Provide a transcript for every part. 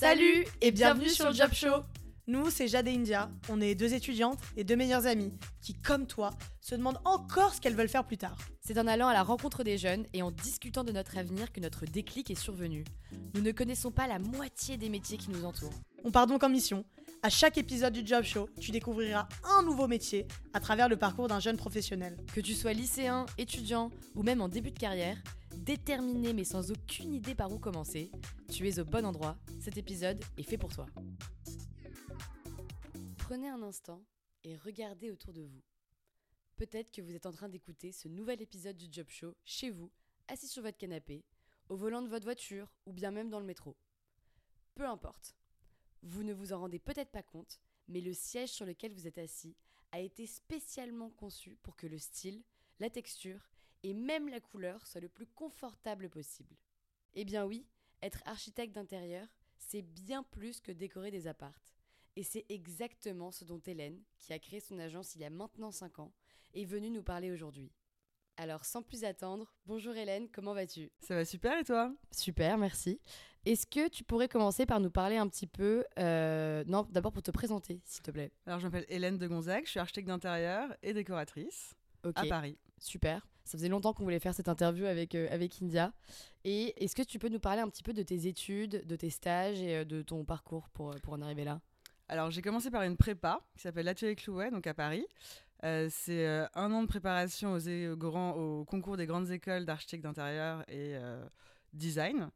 Salut et bienvenue sur le Job Show. Nous, c'est Jade et India. On est deux étudiantes et deux meilleures amies qui, comme toi, se demandent encore ce qu'elles veulent faire plus tard. C'est en allant à la rencontre des jeunes et en discutant de notre avenir que notre déclic est survenu. Nous ne connaissons pas la moitié des métiers qui nous entourent. On part donc en mission. À chaque épisode du Job Show, tu découvriras un nouveau métier à travers le parcours d'un jeune professionnel. Que tu sois lycéen, étudiant ou même en début de carrière, déterminé mais sans aucune idée par où commencer, tu es au bon endroit. Cet épisode est fait pour toi. Prenez un instant et regardez autour de vous. Peut-être que vous êtes en train d'écouter ce nouvel épisode du Job Show chez vous, assis sur votre canapé, au volant de votre voiture ou bien même dans le métro. Peu importe. Vous ne vous en rendez peut-être pas compte, mais le siège sur lequel vous êtes assis a été spécialement conçu pour que le style, la texture et même la couleur soient le plus confortable possible. Eh bien oui, être architecte d'intérieur, c'est bien plus que décorer des appartes. Et c'est exactement ce dont Hélène, qui a créé son agence il y a maintenant 5 ans, est venue nous parler aujourd'hui. Alors sans plus attendre, bonjour Hélène, comment vas-tu? Ça va super et toi? Super, merci. Est-ce que tu pourrais commencer par nous parler un petit peu, euh, non, d'abord pour te présenter, s'il te plaît? Alors je m'appelle Hélène de Gonzague, je suis architecte d'intérieur et décoratrice à Paris. Super. Ça faisait longtemps qu'on voulait faire cette interview avec, euh, avec India. Et est-ce que tu peux nous parler un petit peu de tes études, de tes stages et euh, de ton parcours pour, pour en arriver là? Alors j'ai commencé par une prépa qui s'appelle l'Atelier Clouet, donc à Paris. Euh, c'est euh, un an de préparation aux, au concours des grandes écoles d'architecte d'intérieur et euh, design.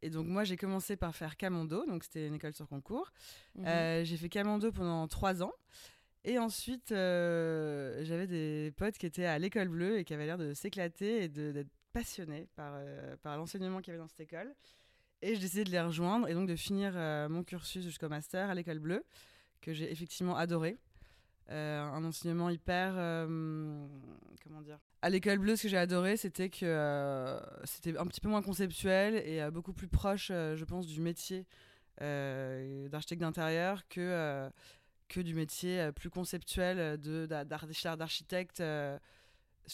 Et donc moi j'ai commencé par faire Camando, donc c'était une école sur concours. Mhm. j'ai fait Camando pendant trois ans. Et ensuite, j'avais des potes qui étaient à l'école bleue et qui avaient l'air de s'éclater et d'être passionnés par, par l'enseignement qu'il y avait dans cette école. Et j'ai décidé de les rejoindre et donc de finir euh, mon cursus jusqu'au master à l'école bleue, que j'ai effectivement adoré. Euh, un enseignement hyper. Euh, comment dire? À l'école bleue, ce que j'ai adoré, c'était que c'était un petit peu moins conceptuel et beaucoup plus proche, je pense, du métier d'architecte d'intérieur que, que du métier plus conceptuel d'architecte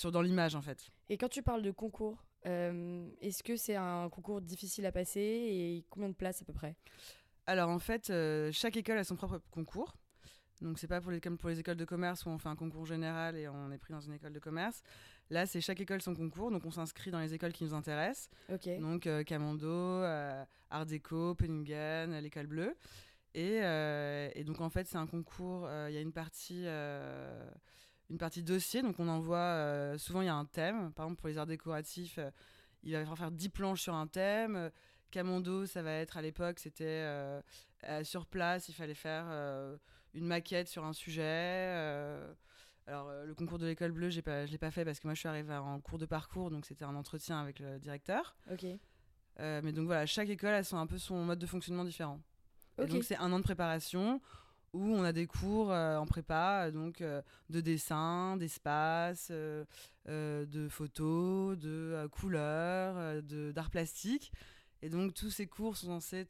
dans l'image, en fait. Et quand tu parles de concours, euh, est-ce que c'est un concours difficile à passer et combien de places à peu près? Alors en fait, euh, chaque école a son propre concours. Donc c'est pas pour les, comme pour les écoles de commerce où on fait un concours général et on est pris dans une école de commerce. Là, c'est chaque école son concours, donc on s'inscrit dans les écoles qui nous intéressent. Donc euh, Camando, Art Déco, Penningen, l'école bleue. Et, et, donc en fait, c'est un concours. Il y a une partie une partie dossier. Donc on envoie, euh, souvent il y a un thème. Par exemple pour les arts décoratifs, euh, il va falloir faire 10 planches sur un thème. Camondo, ça va être à l'époque, c'était euh, sur place, il fallait faire une maquette sur un sujet. alors le concours de l'école bleue, j'ai pas, je l'ai pas fait parce que moi je suis arrivée en cours de parcours, donc c'était un entretien avec le directeur. Ok. mais donc voilà, chaque école a un peu son mode de fonctionnement différent. Donc c'est un an de préparation où on a des cours euh, en prépa, donc euh, de dessin, d'espace, euh, de photos, de couleurs, d'art plastique. Et donc tous ces cours sont censés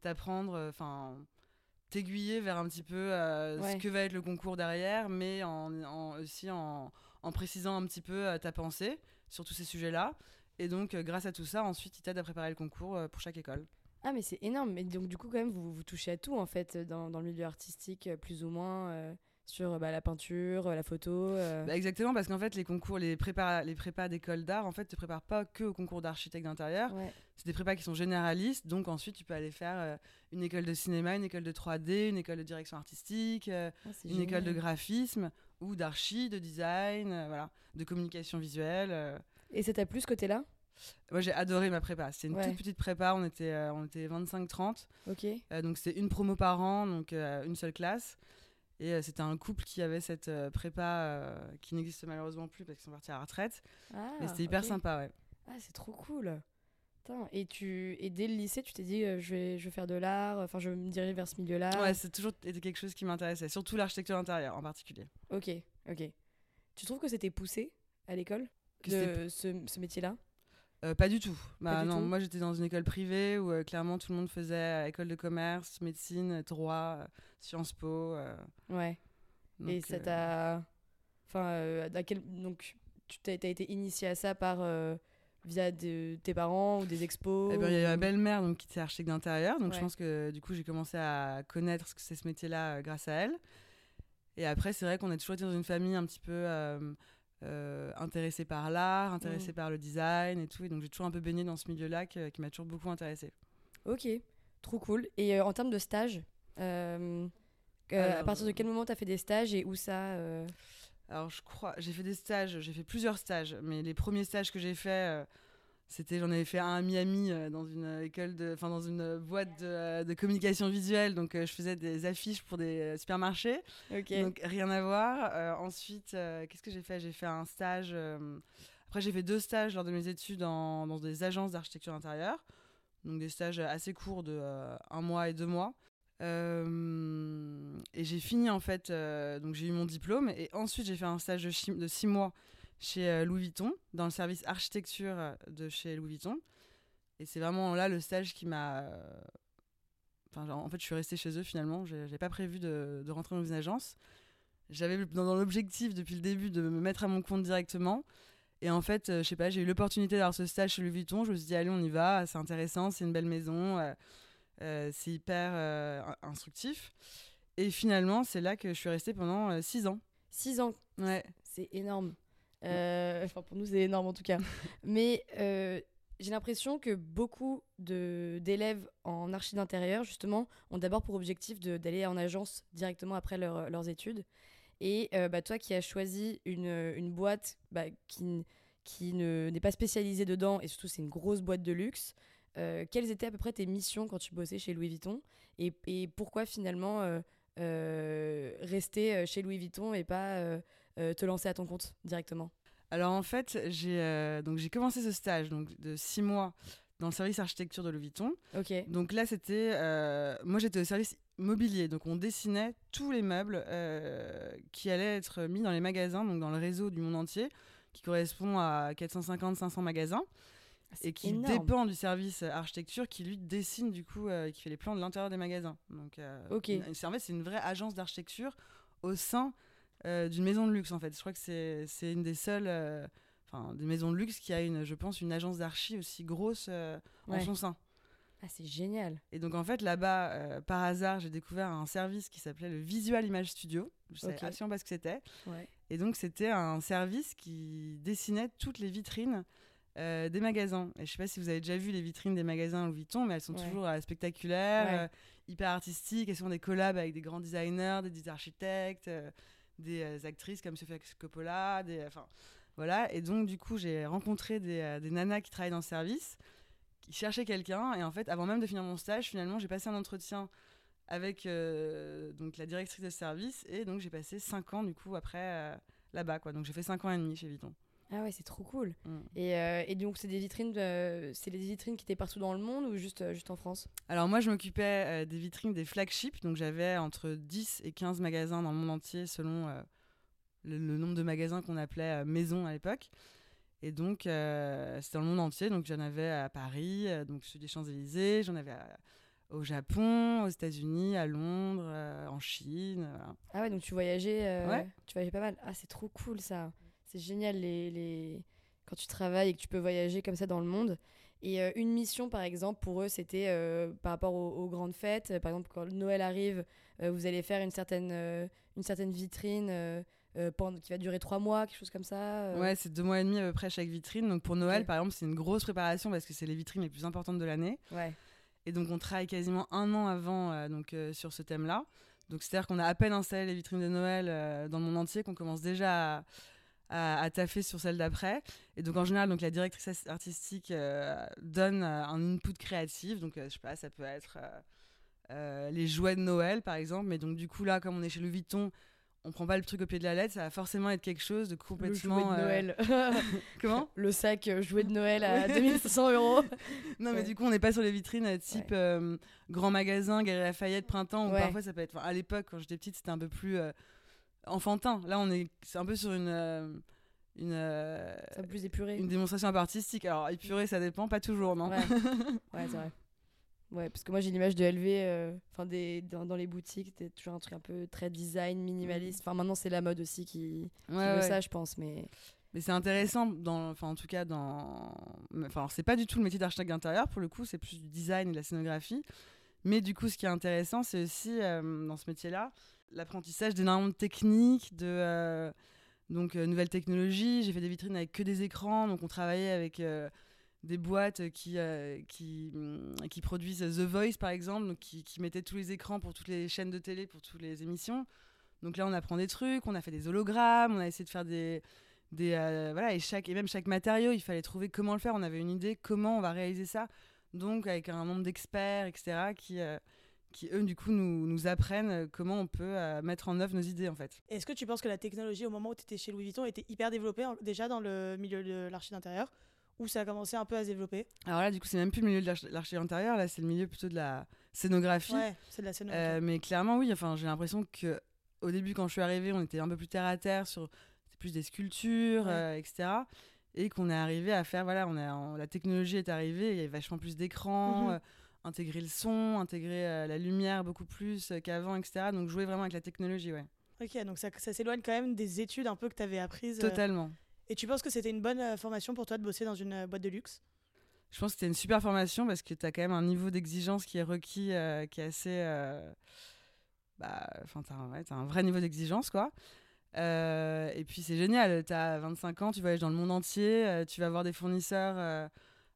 t'apprendre, enfin t'aiguiller vers un petit peu ce que va être le concours derrière, mais en, aussi en, en, précisant un petit peu ta pensée sur tous ces sujets-là. Et donc, grâce à tout ça, ensuite, ils t'aident à préparer le concours pour chaque école. Ah, mais c'est énorme. Mais donc, du coup, quand même, vous, vous touchez à tout, en fait, dans, dans le milieu artistique, euh, plus ou moins, euh, sur bah, la peinture, euh, la photo. Bah, exactement, parce qu'en fait, les concours, les prépas, les prépas d'école d'art, en fait, te préparent pas que au concours d'architecte d'intérieur. C'est des prépas qui sont généralistes. Donc, ensuite, tu peux aller faire une école de cinéma, une école de 3D, une école de direction artistique, ah, une école de graphisme ou d'archi, de design, voilà, de communication visuelle. Et ça t'a plu ce côté-là? Moi, j'ai adoré ma prépa. C'était une toute petite prépa. On était, euh, on était 25-30. Ok. Euh, donc, c'est une promo par an, donc euh, une seule classe. Et c'était un couple qui avait cette prépa qui n'existe malheureusement plus parce qu'ils sont partis à la retraite. Ah, Mais c'était hyper sympa, ouais. Ah, c'est trop cool. et, tu, et dès le lycée, tu t'es dit, je, vais, je vais faire de l'art, enfin, je vais me diriger vers ce milieu-là. Ouais, c'est toujours été quelque chose qui m'intéressait, surtout l'architecture intérieure en particulier. Ok, ok. Tu trouves que c'était poussé à l'école, ce, ce métier-là? Euh, pas du tout. Bah, non, moi j'étais dans une école privée où euh, clairement tout le monde faisait euh, école de commerce, médecine, droit, Sciences Po. ouais. Et ça t'a. Enfin, quel... donc tu as, été initié à ça par via de, tes parents ou des expos Eh ben, il y a ma belle-mère donc, qui était architecte d'intérieur, donc je pense que du coup j'ai commencé à connaître ce que c'est ce métier-là grâce à elle. Et après, c'est vrai qu'on a toujours été dans une famille un petit peu euh, intéressée par l'art, intéressée Mm. par le design et tout. Et donc j'ai toujours un peu baigné dans ce milieu-là qui m'a toujours beaucoup intéressée. Ok, trop cool. Et euh, en termes de stage, euh, euh, à partir de quel moment tu as fait des stages et où ça Alors je crois, j'ai fait des stages, j'ai fait plusieurs stages, mais les premiers stages que j'ai faits, c'était, j'en avais fait un à Miami euh, dans une euh, école de, enfin dans une boîte de, euh, de communication visuelle, donc euh, je faisais des affiches pour des supermarchés. Donc rien à voir. Ensuite, qu'est-ce que j'ai fait? J'ai fait un stage. Après, j'ai fait deux stages lors de mes études en- dans des agences d'architecture intérieure. Donc des stages assez courts de un mois et deux mois. Euh, et j'ai fini en fait. euh, donc j'ai eu mon diplôme et ensuite j'ai fait un stage de six mois chez euh, Louis Vuitton dans le service architecture euh, de chez Louis Vuitton. Et c'est vraiment là le stage qui m'a. euh, Enfin, genre, en fait, je suis restée chez eux finalement. J'ai pas prévu de, de rentrer dans une agence. J'avais dans, dans l'objectif depuis le début de me mettre à mon compte directement. Et en fait, euh, je sais pas, j'ai eu l'opportunité d'avoir ce stage chez Louis Vuitton. Je me suis dit, allez, on y va, c'est intéressant, c'est une belle maison, euh, euh, c'est hyper in- instructif. Et finalement, c'est là que je suis restée pendant six ans. Six ans, Ouais. c'est énorme. Euh, Enfin, pour nous, c'est énorme en tout cas. Mais euh, j'ai l'impression que beaucoup d'élèves en archi d'intérieur, justement, ont d'abord pour objectif d'aller en agence directement après leur- leurs études. Et euh, bah, toi qui as choisi une, une boîte bah, qui, qui ne- n'est pas spécialisée dedans, et surtout c'est une grosse boîte de luxe, euh, quelles étaient à peu près tes missions quand tu bossais chez Louis Vuitton? Et, et pourquoi finalement euh, rester chez Louis Vuitton et pas te lancer à ton compte directement Alors en fait, j'ai euh, donc j'ai commencé ce stage donc de six mois dans le service architecture de Louis Vuitton. Ok. Donc là, c'était. euh, moi, j'étais au service mobilier. Donc, on dessinait tous les meubles euh, qui allaient être mis dans les magasins, donc dans le réseau du monde entier, qui correspond à 450-500 magasins, et qui énorme. dépend du service architecture qui, lui, dessine, du coup, euh, qui fait les plans de l'intérieur des magasins. Donc, euh, Ok. une- c'est- en fait, c'est une vraie agence d'architecture au sein euh, d'une maison de luxe, en fait. Je crois que c'est une des seules. euh, Enfin, des maisons de luxe qui a une, je pense, une agence d'archi aussi grosse euh, en son sein. Ah, c'est génial. Et donc en fait là-bas, euh, par hasard, j'ai découvert un service qui s'appelait le Visual Image Studio. Je savais Ok. absolument pas ce que c'était. Ouais. Et donc c'était un service qui dessinait toutes les vitrines euh, des magasins. Et je sais pas si vous avez déjà vu les vitrines des magasins Louis Vuitton, mais elles sont Ouais. toujours euh, spectaculaires, Ouais. hyper artistiques. Elles sont des collabs avec des grands designers, des, des architectes, des euh, actrices comme Sofia Coppola, enfin voilà. Et donc du coup j'ai rencontré des, euh, des nanas qui travaillent dans le service qui cherchaient quelqu'un. Et en fait, avant même de finir mon stage, finalement, j'ai passé un entretien avec euh, donc la directrice de service. Et donc, j'ai passé 5 ans, du coup, après, là-bas. quoi. Donc, j'ai fait 5 ans et demi chez Vuitton. Ah ouais, c'est trop cool. Mm. Et, euh, et donc, c'est des vitrines, euh, c'est des vitrines qui étaient partout dans le monde ou juste, euh, juste en France? Alors, moi, je m'occupais euh, des vitrines des flagships. Donc, j'avais entre 10 et 15 magasins dans le monde entier, selon euh, le, le nombre de magasins qu'on appelait maisons à l'époque. Et donc, c'était dans le monde entier. Donc, j'en avais à Paris, donc celui des Champs-Élysées. J'en avais à- au Japon, aux États-Unis, à Londres, en Chine. voilà. Ah ouais, donc tu voyageais, Ouais. tu voyageais pas mal. Ah, c'est trop cool ça. C'est génial les, les... quand tu travailles et que tu peux voyager comme ça dans le monde. Et euh, une mission, par exemple, pour eux, c'était euh, par rapport aux, aux grandes fêtes. Euh, Par exemple, quand Noël arrive, euh, vous allez faire une certaine, une certaine vitrine pendant, qui va durer trois mois, quelque chose comme ça. Ouais, c'est deux mois et demi à peu près chaque vitrine. Donc, pour Noël, par exemple, c'est une grosse préparation parce que c'est les vitrines les plus importantes de l'année. Ouais. Et donc, on travaille quasiment un an avant donc, sur ce thème-là. Donc, c'est-à-dire qu'on a à peine installé les vitrines de Noël dans le monde entier qu'on commence déjà à, à, à taffer sur celle d'après. Et donc, en général, donc, la directrice artistique euh, donne euh, un input créatif. Donc, euh, je sais pas, ça peut être les jouets de Noël, par exemple. Mais donc, du coup, là, comme on est chez Louis Vuitton, on prend pas le truc au pied de la lettre. Ça va forcément être quelque chose de Le complètement. jouet de Noël. Comment? Le sac jouet de Noël à 2500 euros. Non, mais Ouais. du coup, on n'est pas sur les vitrines type grand magasin, Galerie Lafayette, printemps, Ouais. parfois ça peut être. enfin, à l'époque, quand j'étais petite, c'était un peu plus enfantin. Là, on est, c'est un peu sur une. euh, une, euh, C'est un peu plus épuré. une démonstration un peu artistique. Alors, épuré, ça dépend, pas toujours, non Ouais, ouais c'est vrai. Ouais, parce que moi j'ai l'image de LV, euh, enfin des dans, dans les boutiques, c'était toujours un truc un peu très design, minimaliste. Enfin maintenant c'est la mode aussi qui, qui Ouais, veut ouais. ça, je pense, mais Mais c'est intéressant, dans, enfin en tout cas dans, enfin c'est pas du tout le métier d'architecte d'intérieur pour le coup, c'est plus du design et de la scénographie. Mais du coup, ce qui est intéressant, c'est aussi euh, dans ce métier-là l'apprentissage d'énormément de techniques, de euh, donc nouvelles technologies. J'ai fait des vitrines avec que des écrans, donc on travaillait avec des boîtes qui, qui, mm, qui produisent The Voice par exemple, donc qui, mettaient tous les écrans pour toutes les chaînes de télé, pour toutes les émissions. Donc là, on apprend des trucs, on a fait des hologrammes, on a essayé de faire des, des euh, voilà et chaque et même chaque matériau il fallait trouver comment le faire on avait une idée comment on va réaliser ça donc avec un nombre d'experts etc qui euh, qui eux du coup nous, nous apprennent comment on peut euh, mettre en œuvre nos idées en fait. Est-ce que tu penses que la technologie au moment où tu étais chez Louis Vuitton était hyper développée déjà dans le milieu de l'archi d'intérieur ou ça a commencé un peu à se développer? Alors là du coup c'est même plus le milieu de l'archi d'intérieur là c'est le milieu plutôt de la scénographie. Ouais, c'est de la scénographie. mais clairement oui enfin j'ai l'impression que au début quand je suis arrivée on était un peu plus terre à terre sur plus des sculptures, euh, etc. Et qu'on est arrivé à faire, voilà, on a, la technologie est arrivée, il y avait vachement plus d'écrans, mhm. euh, intégrer le son, intégrer euh, la lumière beaucoup plus qu'avant, etc. Donc jouer vraiment avec la technologie, ouais. Ok, donc ça, ça s'éloigne quand même des études un peu que tu avais apprises. Totalement. Et tu penses que c'était une bonne formation pour toi de bosser dans une boîte de luxe? Je pense que c'était une super formation parce que tu as quand même un niveau d'exigence qui est requis, qui est assez. bah, enfin, tu as, as, un vrai niveau d'exigence, quoi. Euh, et puis c'est génial, tu as 25 ans, tu voyages dans le monde entier, euh, tu vas voir des fournisseurs euh,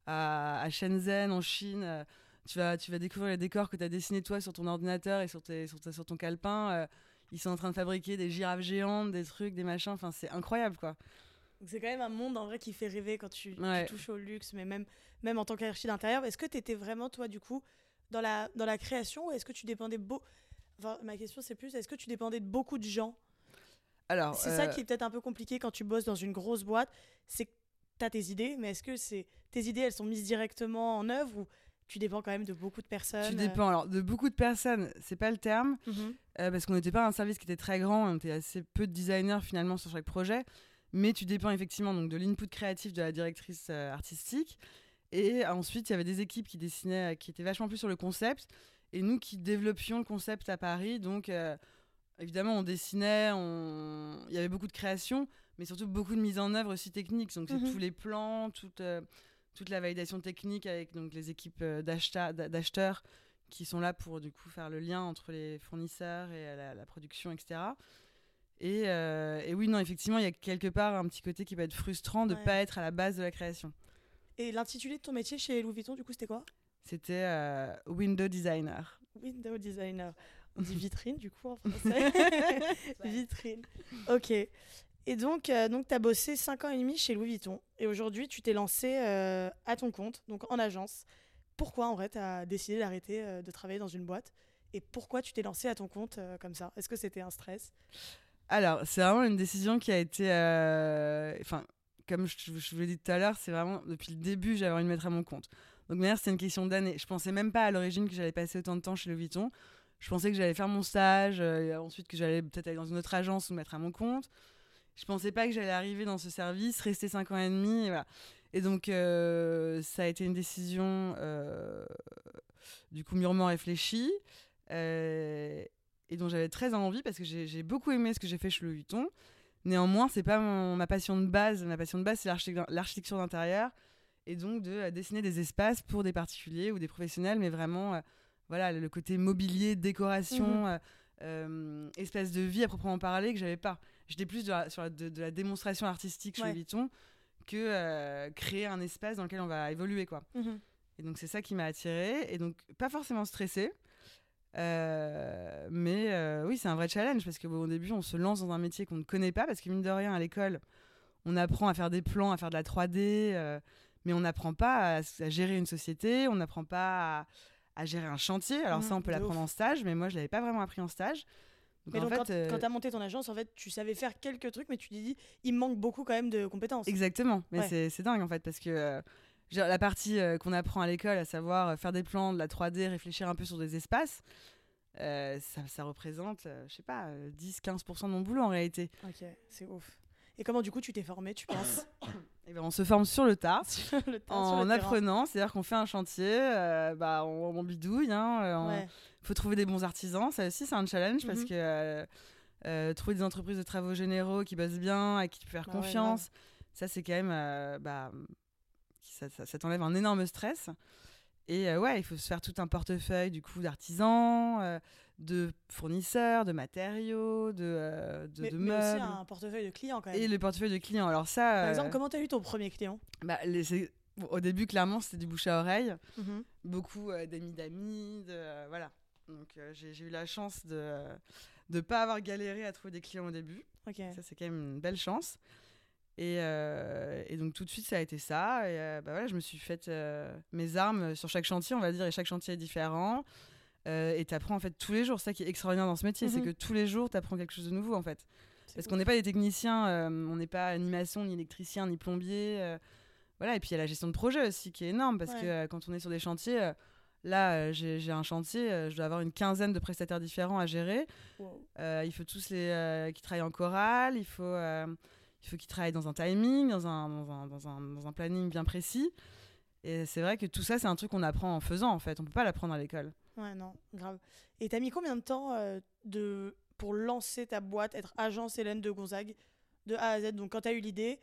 à, Shenzhen, en Chine, tu, vas, tu vas découvrir les décors que tu as dessinés toi sur ton ordinateur et sur, tes, sur, sur ton calepin. ils sont en train de fabriquer des girafes géantes, des trucs, des machins, enfin c'est incroyable quoi. C'est quand même un monde en vrai qui fait rêver quand tu, touches au luxe, mais même, même en tant qu'archi d'intérieur. Est-ce que tu étais vraiment toi du coup dans la, dans la création ou est-ce que tu dépendais beau... Enfin, ma question c'est plus, est-ce que tu dépendais de beaucoup de gens? C'est ça qui est peut-être un peu compliqué quand tu bosses dans une grosse boîte, c'est que tu as tes idées, mais est-ce que c'est tes idées, elles sont mises directement en œuvre ou tu dépends quand même de beaucoup de personnes Tu dépends alors de beaucoup de personnes, c'est pas le terme, mhm. euh, parce qu'on n'était pas un service qui était très grand, on était assez peu de designers finalement sur chaque projet, mais tu dépends effectivement donc de l'input créatif de la directrice euh, artistique. Et ensuite, il y avait des équipes qui dessinaient, qui étaient vachement plus sur le concept, et nous qui développions le concept à Paris, donc euh, évidemment, on dessinait, il y avait beaucoup de création, mais surtout beaucoup de mise en œuvre aussi technique. Donc, c'est mhm. tous les plans, toute, euh, toute la validation technique avec donc, les équipes euh, d'acheteurs qui sont là pour du coup faire le lien entre les fournisseurs et la, production, etc. Euh, et, oui, non, effectivement, il y a quelque part un petit côté qui peut être frustrant de ne pas être à la base de la création. Et l'intitulé de ton métier chez Louis Vuitton, du coup, c'était quoi? C'était window designer. Window designer. On dit vitrine, du coup, en français. vitrine. Ok. Et donc, euh, donc tu as bossé 5 ans et demi chez Louis Vuitton. Et aujourd'hui, tu t'es lancé euh, à ton compte, donc en agence. Pourquoi, en vrai, tu as décidé d'arrêter euh, de travailler dans une boîte? Et pourquoi tu t'es lancé à ton compte comme ça? Est-ce que c'était un stress? Alors, c'est vraiment une décision qui a été. Enfin, comme je, vous l'ai dit tout à l'heure, c'est vraiment depuis le début, j'avais envie de mettre à mon compte. Donc, d'ailleurs, c'était une question d'année. Je pensais même pas à l'origine que j'allais passer autant de temps chez Louis Vuitton je pensais que j'allais faire mon stage, euh, ensuite que j'allais peut-être aller dans une autre agence ou mettre à mon compte. Je pensais pas que j'allais arriver dans ce service, rester 5 ans et demi. Et, voilà. et donc, euh, ça a été une décision, euh, du coup, mûrement réfléchie, et dont j'avais très envie parce que j'ai beaucoup aimé ce que j'ai fait chez Louis Vuitton. Néanmoins, c'est pas ma passion de base. Ma passion de base, c'est l'architecture d'intérieur, et donc de dessiner des espaces pour des particuliers ou des professionnels, mais vraiment voilà, le côté mobilier, décoration, euh, euh, espace de vie à proprement parler que j'avais pas. J'étais plus de la, sur la, de, la démonstration artistique chez ouais. que euh, créer un espace dans lequel on va évoluer quoi. Mhm. Et donc c'est ça qui m'a attirée et donc pas forcément stressée. mais oui, c'est un vrai challenge parce qu'au début, on se lance dans un métier qu'on ne connaît pas parce que mine de rien, à l'école, on apprend à faire des plans, à faire de la 3D, mais on n'apprend pas à, à, gérer une société, on n'apprend pas à, à gérer un chantier. Alors ça, on peut l'apprendre en stage, mais moi, je l'avais pas vraiment appris en stage. Mais donc, quand, euh, tu as monté ton agence, en fait, tu savais faire quelques trucs, mais tu t'es dit, il manque beaucoup quand même de compétences. Exactement. Mais c'est dingue, en fait, parce que euh, la partie euh, qu'on apprend à l'école, à savoir faire des plans, de la 3D, réfléchir un peu sur des espaces, ça, ça, représente, je sais pas, 10-15% de mon boulot en réalité. Ok, c'est ouf. Et comment du coup tu t'es formé, tu penses eh ben, On se forme sur le tas, en apprenant. C'est-à-dire qu'on fait un chantier, euh, bah, on, bidouille. Il hein, faut trouver des bons artisans. Ça aussi, c'est un challenge parce mhm. que euh, euh, trouver des entreprises de travaux généraux qui bossent bien, à qui tu peux faire bah confiance. Ça, c'est quand même. bah, ça, ça, t'enlève un énorme stress. Et ouais, il faut se faire tout un portefeuille du coup d'artisans, de fournisseurs, de matériaux, de, de, mais, de mais aussi un portefeuille de clients quand même. Et le portefeuille de clients. Alors ça. Par exemple, comment tu as eu ton premier client? bah, les, au début, clairement, c'était du bouche à oreille. Mhm. Beaucoup d'amis d'amis, de voilà. Donc j'ai eu la chance de ne pas avoir galéré à trouver des clients au début. Ça, c'est quand même une belle chance. Et, euh, et, donc tout de suite, ça a été ça. Et euh, bah voilà, je me suis fait euh, mes armes sur chaque chantier, on va dire, et chaque chantier est différent. et tu apprends en fait tous les jours. Ça qui est extraordinaire dans ce métier, c'est mhm. que tous les jours, tu apprends quelque chose de nouveau en fait. Parce qu'on n'est pas des techniciens, on n'est pas animation, ni électricien, ni plombier. voilà, et puis il y a la gestion de projet aussi qui est énorme parce que quand on est sur des chantiers, Là, j'ai un chantier, je dois avoir une quinzaine de prestataires différents à gérer. il faut tous les qui travaillent en chorale, il faut il faut qu'ils travaillent dans un timing, dans un, dans un, dans un, dans un planning bien précis. Et c'est vrai que tout ça, c'est un truc qu'on apprend en faisant, en fait. On peut pas l'apprendre à l'école. Ouais, non, grave. Et t'as mis combien de temps euh, de, pour lancer ta boîte, être agence Hélène de Gonzague, de A à Z? Donc, quand t'as eu l'idée,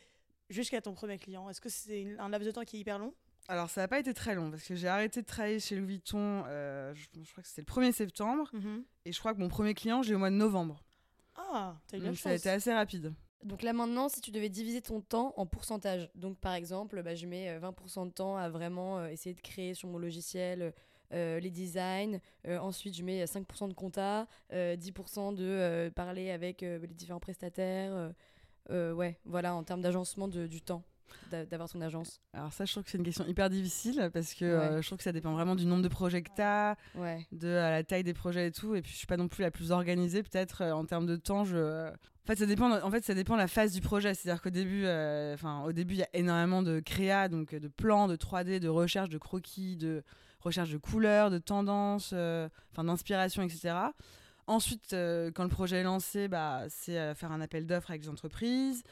jusqu'à ton premier client, est-ce que c'est un laps de temps qui est hyper long? Alors, ça n'a pas été très long parce que j'ai arrêté de travailler chez Louis Vuitton, euh, je, crois que c'était le 1er septembre. Mhm. Et je crois que mon premier client, j'ai eu au mois de novembre. Ah, t'as eu Ça a été assez rapide. Donc là maintenant, si tu devais diviser ton temps en pourcentage, donc par exemple, bah, je mets 20% euh, de temps à vraiment euh, essayer de créer sur mon logiciel euh, les designs, ensuite je mets 5% de compta, 10% de parler avec les différents prestataires, ouais, voilà, en termes d'agencement du temps d'avoir son agence Alors ça, je trouve que c'est une question hyper difficile parce que je trouve que ça dépend vraiment du nombre de projets que tu as, de la taille des projets et tout. Et puis je suis pas non plus la plus organisée peut-être en termes de temps. Je en fait, ça dépend. En fait, ça dépend de la phase du projet. C'est-à-dire qu'au début, euh, enfin, au début, il y a énormément de créa, donc de plans, de 3D, de recherche, de croquis, de recherche de couleurs, de tendances, euh, enfin, d'inspiration, etc. Ensuite, euh, quand le projet est lancé, bah, c'est faire un appel d'offres avec les entreprises,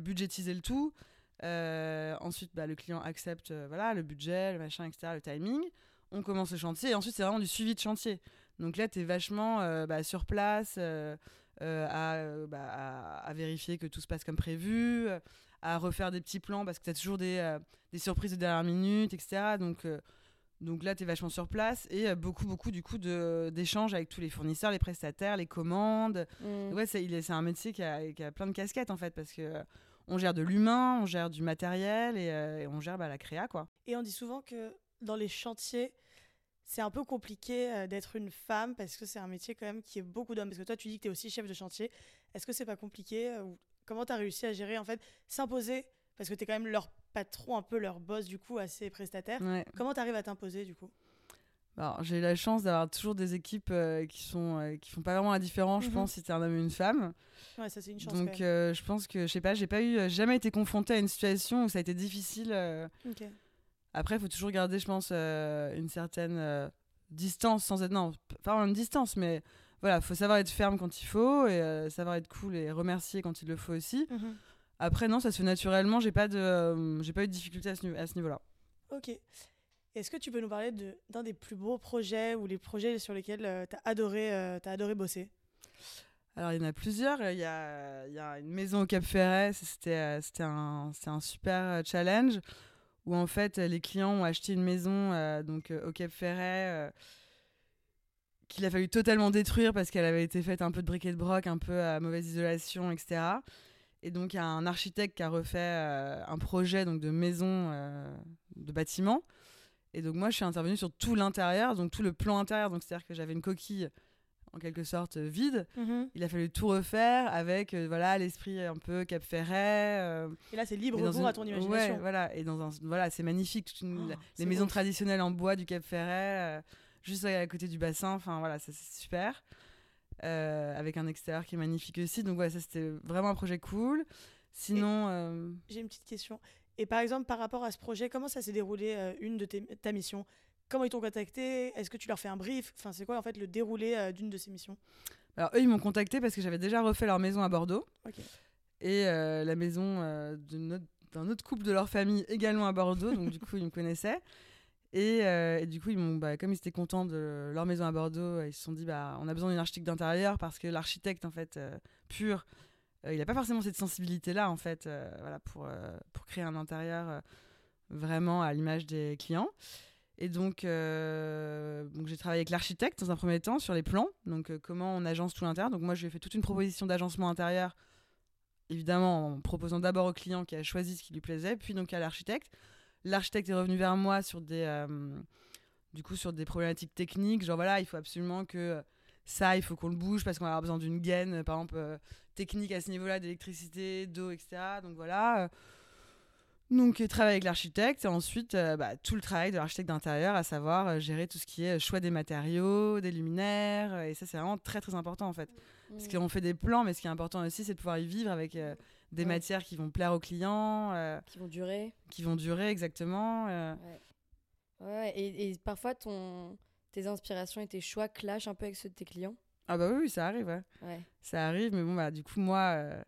budgétiser le tout. Ensuite, bah, le client accepte, voilà, le budget, le machin, etc., le timing. On commence le chantier et ensuite, c'est vraiment du suivi de chantier. Donc là, tu es vachement bah, sur place. Euh, euh, bah, à, à, vérifier que tout se passe comme prévu, euh, à refaire des petits plans parce que tu as toujours des, des, surprises de dernière minute, etc. Donc, donc là, tu es vachement sur place et beaucoup, beaucoup du coup d'échanges avec tous les fournisseurs, les prestataires, les commandes. Mmh. Ouais, c'est un métier qui a, qui a, plein de casquettes en fait parce que on gère de l'humain, on gère du matériel et, on gère bah, la créa quoi. Et on dit souvent que dans les chantiers, c'est un peu compliqué euh, d'être une femme parce que c'est un métier quand même qui est beaucoup d'hommes. Parce que toi, tu dis que tu es aussi chef de chantier. Est-ce que c'est pas compliqué euh, ou Comment tu as réussi à gérer, en fait, s'imposer Parce que tu es quand même leur patron, un peu leur boss, du coup, à ces prestataires. Comment tu arrives à t'imposer, du coup? Alors, j'ai la chance d'avoir toujours des équipes euh, qui sont qui font pas vraiment la différence, je mhm. pense, si tu es un homme ou une femme. Ouais, ça c'est une chance. Donc, je pense que, je sais pas, j'ai pas eu, jamais été confrontée à une situation où ça a été difficile. Après, il faut toujours garder, je pense, euh, une certaine euh, distance sans être. Non, pas vraiment une distance, mais voilà, faut savoir être ferme quand il faut et euh, savoir être cool et remercier quand il le faut aussi. Mhm. Après, non, ça se fait naturellement. J'ai pas de, j'ai pas eu de difficulté à ce, niveau-là. Ok. Est-ce que tu peux nous parler d'un des plus beaux projets ou les projets sur lesquels tu as adoré, as adoré bosser? Alors, il y en a plusieurs. Il y a, il y a une maison au Cap Ferret. C'était, c'était, un, un super challenge où en fait les clients ont acheté une maison euh, donc euh, au Cap Ferret euh, qu'il a fallu totalement détruire parce qu'elle avait été faite un peu de briquet de broc, un peu à mauvaise isolation, etc. Et donc il y a un architecte qui a refait un projet donc de maison, de bâtiment. Et donc moi je suis intervenue sur tout l'intérieur, donc tout le plan intérieur. Donc c'est-à-dire que j'avais une coquille en quelque sorte euh, vide. Mhm. Il a fallu tout refaire avec euh, voilà l'esprit un peu Cap Ferret. Euh, et là, c'est libre cours à ton imagination. Ouais, voilà. Et dans un, voilà, c'est magnifique. Oh, les maisons traditionnelles en bois du Cap Ferret, juste à côté du bassin. Enfin voilà, c'est super. avec un extérieur qui est magnifique aussi. Donc ouais, ça c'était vraiment un projet cool. Sinon, j'ai une petite question. Et par exemple, par rapport à ce projet, comment ça s'est déroulé une de tes, ta mission? Comment ils t'ont contacté? Est-ce que tu leur fais un brief? Enfin, c'est quoi en fait le déroulé euh, d'une de ces missions? Alors eux, ils m'ont contacté parce que j'avais déjà refait leur maison à Bordeaux. Et euh, la maison euh, d'un autre couple de leur famille également à Bordeaux. donc du coup, ils me connaissaient. Et, du coup, ils m'ont, bah, comme ils étaient contents de leur maison à Bordeaux, ils se sont dit, bah, on a besoin d'une architecte d'intérieur parce que l'architecte, en fait, pur, il n'a pas forcément cette sensibilité-là, en fait, voilà, pour, pour créer un intérieur vraiment à l'image des clients. Et donc, donc j'ai travaillé avec l'architecte dans un premier temps sur les plans, donc comment on agence tout l'intérieur. Donc moi, j'ai fait toute une proposition d'agencement intérieur, évidemment en proposant d'abord au client qui a choisi ce qui lui plaisait, puis donc à l'architecte. L'architecte est revenu vers moi sur des, du coup, sur des problématiques techniques, genre voilà, il faut absolument que ça, il faut qu'on le bouge parce qu'on va avoir besoin d'une gaine, par exemple, euh, technique à ce niveau-là, d'électricité, d'eau, etc. Donc voilà. Donc, travailler avec l'architecte et ensuite euh, bah, tout le travail de l'architecte d'intérieur, à savoir euh, gérer tout ce qui est choix des matériaux, des luminaires. et ça, c'est vraiment très, très important en fait. Parce mmh. qu'on fait des plans, mais ce qui est important aussi, c'est de pouvoir y vivre avec des matières qui vont plaire aux clients. qui vont durer. Qui vont durer, exactement. Ouais. Ouais, et, et, parfois ton, tes inspirations et tes choix clashent un peu avec ceux de tes clients Ah bah oui, ça arrive, ouais. Ça arrive, mais bon, bah, du coup, moi, euh,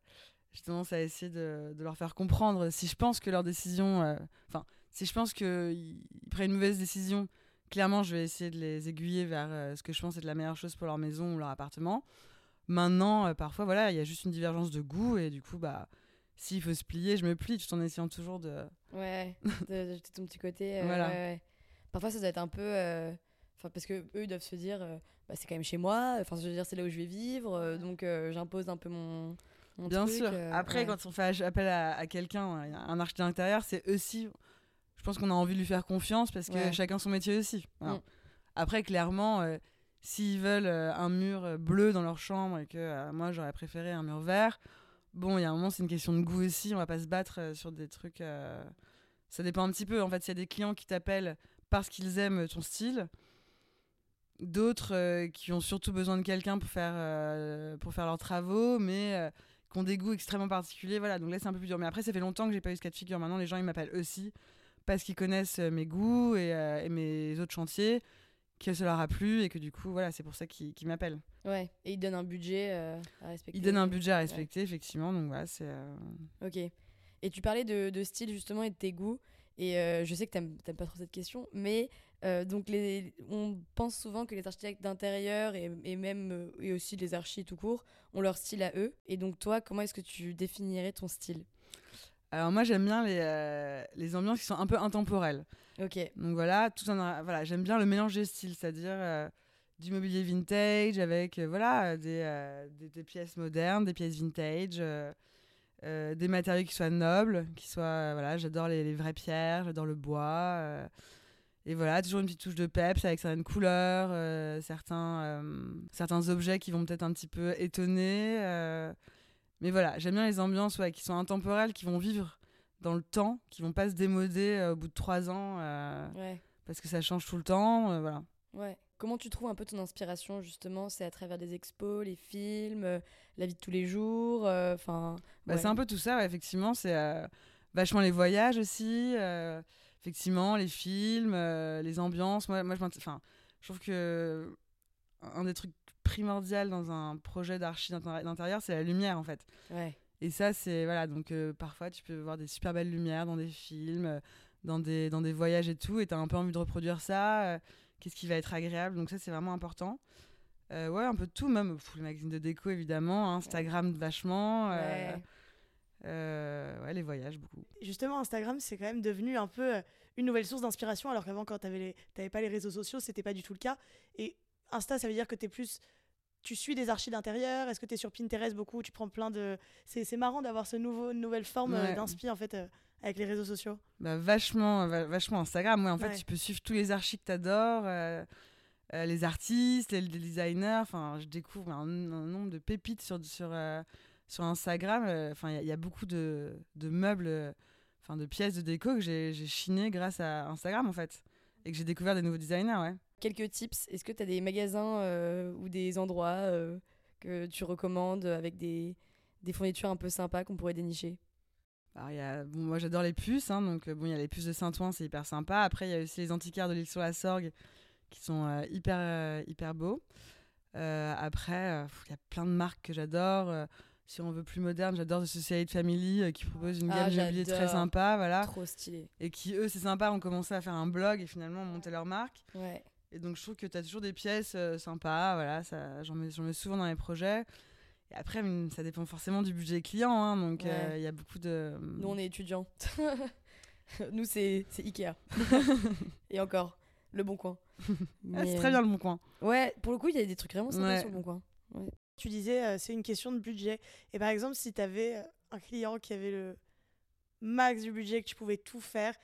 j'ai tendance à essayer de, de, leur faire comprendre si je pense que leur décision... Euh, enfin, si je pense qu'ils prennent une mauvaise décision, clairement, je vais essayer de les aiguiller vers euh, ce que je pense être la meilleure chose pour leur maison ou leur appartement. Maintenant, parfois, voilà, il y a juste une divergence de goût et du coup, bah s'il faut se plier, je me plie tout en essayant toujours de. Ouais, de jeter ton petit côté. voilà. Ouais, parfois ça doit être un peu euh, enfin parce que eux ils doivent se dire euh, bah, c'est quand même chez moi. Enfin je veux dire c'est là où je vais vivre. Euh, donc j'impose un peu mon, mon bien sûr. après quand on fait appel à, quelqu'un un architecte d'intérieur c'est aussi je pense qu'on a envie de lui faire confiance parce que chacun son métier aussi. Mm. après clairement s'ils veulent un mur bleu dans leur chambre et que moi j'aurais préféré un mur vert bon il y a un moment c'est une question de goût aussi. On va pas se battre sur des trucs ça dépend un petit peu. En fait s'il y a des clients qui t'appellent parce qu'ils aiment ton style. D'autres euh, qui ont surtout besoin de quelqu'un pour faire, euh, pour faire leurs travaux, mais euh, qui ont des goûts extrêmement particuliers. Voilà, donc là c'est un peu plus dur. Mais après, ça fait longtemps que j'ai pas eu ce cas de figure. Maintenant, les gens ils m'appellent aussi parce qu'ils connaissent mes goûts et, mes autres chantiers, que ça leur a plu et que du coup, voilà, c'est pour ça qu'ils m'appellent. Ouais, et ils donnent un budget à respecter. Ils donnent un budget à respecter, effectivement. Donc voilà, c'est. Ok. Et tu parlais de, de, style justement et de tes goûts. Et euh, je sais que tu n'aimes pas trop cette question, mais euh, donc les, on pense souvent que les architectes d'intérieur et, et, même euh, et aussi les archis tout court ont leur style à eux. Et donc toi, comment est-ce que tu définirais ton style? Alors moi, j'aime bien les, les ambiances qui sont un peu intemporelles. Ok. Donc voilà, tout un, voilà, j'aime bien le mélange des styles, c'est-à-dire du mobilier vintage avec voilà des, des, des, pièces modernes, des pièces vintage. Euh, des matériaux qui soient nobles, qui soient euh, voilà, j'adore les, vraies pierres, j'adore le bois. Euh, et voilà, toujours une petite touche de peps avec certaines couleurs, certains, certains objets qui vont peut-être un petit peu étonner. mais voilà, j'aime bien les ambiances ouais, qui sont intemporelles, qui vont vivre dans le temps, qui vont pas se démoder au bout de trois ans, parce que ça change tout le temps. voilà. Ouais. Comment tu trouves un peu ton inspiration justement C'est à travers des expos, les films, euh, la vie de tous les jours euh, Enfin, bah, c'est un peu tout ça. effectivement, c'est euh, vachement les voyages aussi. Effectivement, les films, les ambiances. Moi, moi je, enfin, je trouve que un des trucs primordiaux dans un projet d'archi d'intérieur, c'est la lumière en fait. Et ça, c'est voilà. Donc parfois, tu peux voir des super belles lumières dans des films, dans des dans des voyages et tout, et tu as un peu envie de reproduire ça qu'est-ce qui va être agréable. Donc ça, c'est vraiment important. Euh, ouais, un peu de tout, même les magazines de déco, évidemment, Instagram vachement. Euh, euh, ouais. les voyages, beaucoup. Justement, Instagram, c'est quand même devenu un peu une nouvelle source d'inspiration, alors qu'avant, quand tu n'avais pas les réseaux sociaux, c'était pas du tout le cas. Et Insta, ça veut dire que tu es plus tu suis des archives d'intérieur Est-ce que tu es sur Pinterest beaucoup Tu prends plein de. C'est marrant d'avoir ce nouveau, nouvelle forme d'inspi en fait avec les réseaux sociaux bah, Vachement, vachement Instagram. Ouais, en fait, tu peux suivre tous les archives que tu adores, euh, euh, les artistes, les, designers. Enfin, je découvre un, nombre de pépites sur, sur, euh, sur Instagram. Enfin, il y, a beaucoup de, de meubles, enfin, de pièces de déco que j'ai chiné grâce à Instagram, en fait. Et que j'ai découvert des nouveaux designers, ouais. Quelques tips. Est-ce que tu as des magasins ou des endroits que tu recommandes avec des, des fournitures un peu sympas qu'on pourrait dénicher? Alors, y a, bon, moi j'adore les puces, hein, donc bon, il y a les puces de Saint-Ouen, c'est hyper sympa. Après, il y a aussi les antiquaires de l'île sur la Sorgue qui sont euh, hyper, euh, hyper beaux. Euh, après, il y a plein de marques que j'adore. Si on veut plus moderne, j'adore The Society Family qui propose une gamme ah, de très sympa. Voilà. Trop stylé. Et qui, eux, c'est sympa, ont commencé à faire un blog et finalement monter leur marque. Ouais. Et donc, je trouve que tu as toujours des pièces sympas. Voilà, j'en mets, mets, souvent dans les projets. Et après, ça dépend forcément du budget client, hein, donc il y a beaucoup de. Nous, on est étudiants. Nous, c'est Ikea. Et encore, le bon coin. Ah, c'est très bien le bon coin. Ouais, pour le coup, il y a des trucs vraiment sympas sur le bon coin. Tu disais, c'est une question de budget. Et par exemple, si tu avais un client qui avait le max du budget, que tu pouvais tout faire,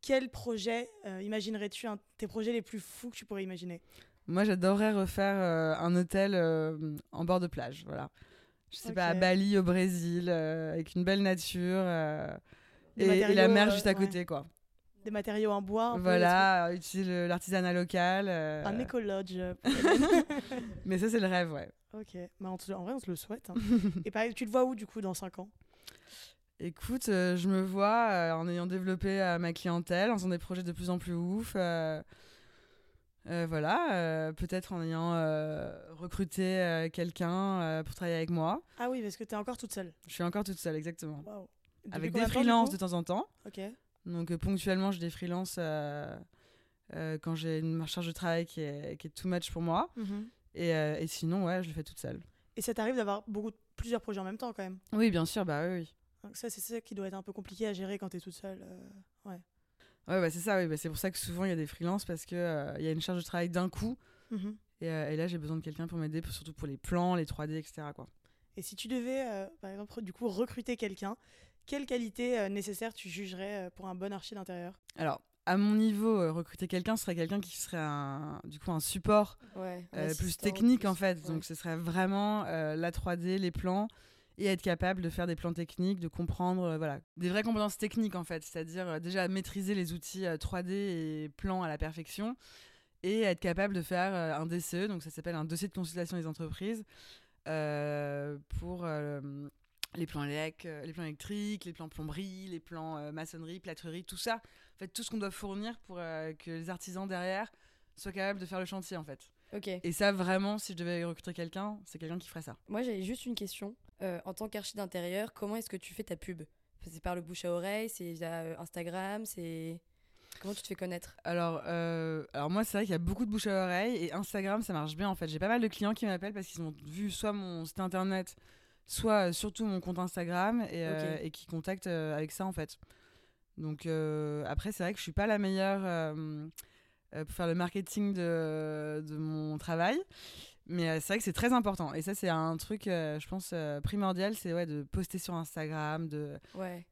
quel projet euh, imaginerais-tu tes projets les plus fous que tu pourrais imaginer? Moi, j'adorerais refaire euh, un hôtel euh, en bord de plage, voilà. Je sais pas, à Bali, au Brésil, avec une belle nature et, la mer juste à côté, quoi. Des matériaux en bois. voilà, utiliser l'artisanat local. Un écolodge. Mais ça, c'est le rêve, ouais. Ok, Mais en, vrai, on se le souhaite. Hein. et pareil, tu te vois où, du coup, dans 5 ans? Écoute, euh, je me vois euh, en ayant développé euh, ma clientèle, en faisant des projets de plus en plus ouf. voilà, peut-être en ayant recruté quelqu'un pour travailler avec moi. Ah oui, parce que tu es encore toute seule. Je suis encore toute seule, exactement. Avec des freelances de temps en temps. Ok. Donc ponctuellement, j'ai des freelances quand j'ai une charge de travail qui est, qui est too much pour moi. Mhm. Et, et, sinon, ouais, je le fais toute seule. Et ça t'arrive d'avoir beaucoup, plusieurs projets en même temps quand même Oui, bien sûr, bah oui. Donc ça, c'est ça qui doit être un peu compliqué à gérer quand tu es toute seule. Euh, ouais. Ouais, bah, c'est ça, oui. Bah, c'est pour ça que souvent il y a des freelances parce qu'il euh, y a une charge de travail d'un coup. Mmh euh, et, là, j'ai besoin de quelqu'un pour m'aider, surtout pour les plans, les 3D, etc. Quoi. Et si tu devais, par exemple, du coup, recruter quelqu'un, quelle qualité nécessaire tu jugerais pour un bon archi d'intérieur? Alors, à mon niveau, recruter quelqu'un serait quelqu'un qui serait un, du coup un support plus technique en fait. Donc ce serait vraiment la 3D, les plans, et être capable de faire des plans techniques, de comprendre, euh, voilà, des vraies compétences techniques en fait, c'est-à-dire euh, déjà maîtriser les outils 3D euh, et plans à la perfection et être capable de faire un DCE, donc ça s'appelle un dossier de consultation des entreprises pour les plans les plans électriques, les plans plomberie, les plans maçonnerie, plâtrerie, tout ça, en fait tout ce qu'on doit fournir pour que les artisans derrière soient capables de faire le chantier en fait. Ok. Et ça vraiment, si je devais recruter quelqu'un, c'est quelqu'un qui ferait ça. Moi j'avais juste une question. Euh, en tant qu'archi d'intérieur, comment est-ce que tu fais ta pub? C'est par le bouche à oreille, c'est via euh, Instagram, c'est comment tu te fais connaître? Alors, euh, alors moi c'est vrai qu'il y a beaucoup de bouche à oreille et Instagram ça marche bien en fait. J'ai pas mal de clients qui m'appellent parce qu'ils ont vu soit mon site internet, soit surtout mon compte Instagram et, qui contactent avec ça en fait. Donc après c'est vrai que je suis pas la meilleure pour faire le marketing de, de mon travail. Mais euh, c'est vrai que c'est très important. Et ça, c'est un truc, euh, je pense, euh, primordial, c'est ouais, de poster sur Instagram, de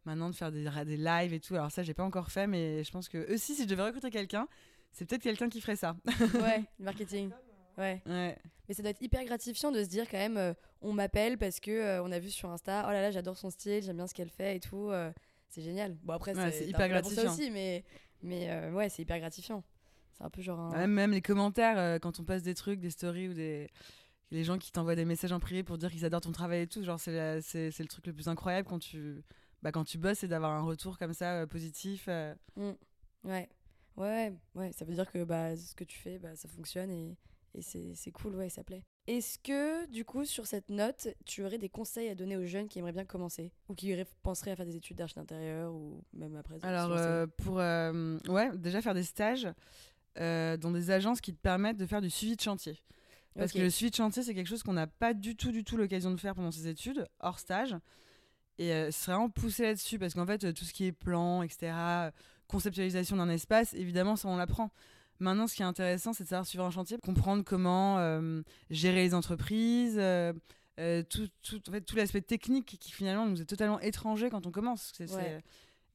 maintenant de faire des, des lives et tout. Alors ça, j'ai pas encore fait, mais je pense que aussi, si je devais recruter quelqu'un, c'est peut-être quelqu'un qui ferait ça. ouais, le marketing. Ouais. ouais. Mais ça doit être hyper gratifiant de se dire quand même, on m'appelle parce que on a vu sur Insta, oh là là, j'adore son style, j'aime bien ce qu'elle fait et tout. C'est génial. Bon après, c'est hyper gratifiant aussi, mais mais ouais, c'est hyper gratifiant. C'est un peu genre. même, les commentaires, euh, quand on passe des trucs, des stories ou des. Les gens qui t'envoient des messages en privé pour dire qu'ils adorent ton travail et tout, genre c'est, le truc le plus incroyable quand tu, bah, quand tu bosses, c'est d'avoir un retour comme ça euh, positif. Euh. Mmh. Ouais. ouais, ouais, ça veut dire que bah, ce que tu fais, bah, ça fonctionne et, et c'est, c'est cool, ouais, ça plaît. Est-ce que, du coup, sur cette note, tu aurais des conseils à donner aux jeunes qui aimeraient bien commencer ou qui penseraient à faire des études d'archi d'intérieur ou même après Alors, pour ouais, déjà faire des stages. Euh, dans des agences qui te permettent de faire du suivi de chantier. Parce que le suivi de chantier, c'est quelque chose qu'on n'a pas du tout, du tout l'occasion de faire pendant ses études, hors stage. Et euh, c'est vraiment poussé là-dessus, parce qu'en fait, tout ce qui est plan, etc., conceptualisation d'un espace, évidemment, ça, on l'apprend. Maintenant, ce qui est intéressant, c'est de savoir suivre un chantier, comprendre comment euh, gérer les entreprises, tout, tout, en fait, tout l'aspect technique qui finalement nous est totalement étranger quand on commence. C'est,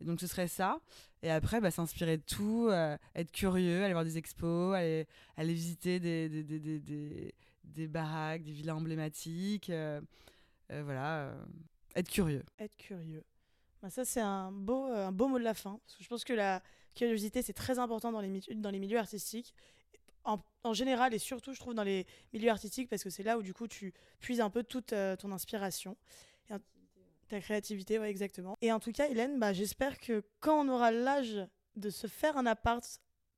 donc ce serait ça. Et après, bah, s'inspirer de tout, euh, être curieux, aller voir des expos, aller, aller visiter des, des, des, des, des baraques, des villas emblématiques. Euh, euh, voilà, être curieux. Être curieux. Bah, ça, c'est un beau, un beau mot de la fin. Parce que je pense que la curiosité, c'est très important dans les, dans les milieux artistiques. En, en, général et surtout, je trouve, dans les milieux artistiques, parce que c'est là où, du coup, tu puises un peu toute ton inspiration. Ta créativité, ouais, exactement. Et en tout cas, Hélène, bah, j'espère que quand on aura l'âge de se faire un appart,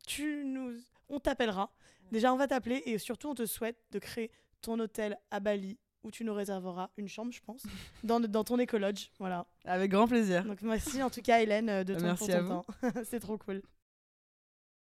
tu nous... on t'appellera. Déjà, on va t'appeler et surtout, on te souhaite de créer ton hôtel à Bali où tu nous réserveras une chambre, je pense, dans, dans ton écolodge. Voilà. Avec grand plaisir. Donc, merci en tout cas, Hélène, de ton, merci temps. C'est trop cool.